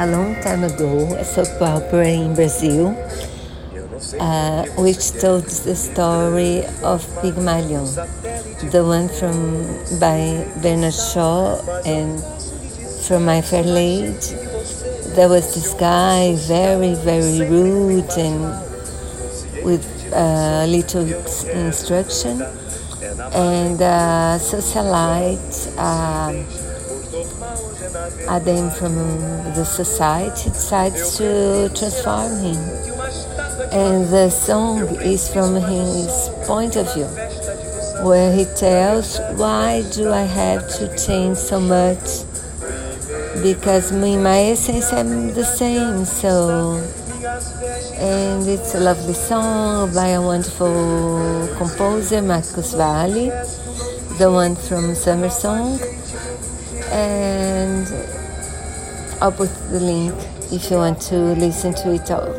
a long time ago a soap opera in Brazil, uh, which told the story of Pygmalion, the one from by Bernard Shaw and from My Fair Lady. There was this guy, very, very rude and with uh, little instruction, and uh, socialite. Um, Adam from the society decides to transform him. And the song is from his point of view, where he tells, Why do I have to change so much? Because in my essence I'm the same, so. And it's a lovely song by a wonderful composer, Marcos Valle, the one from Summer Song and I'll put the link if you want to listen to it all.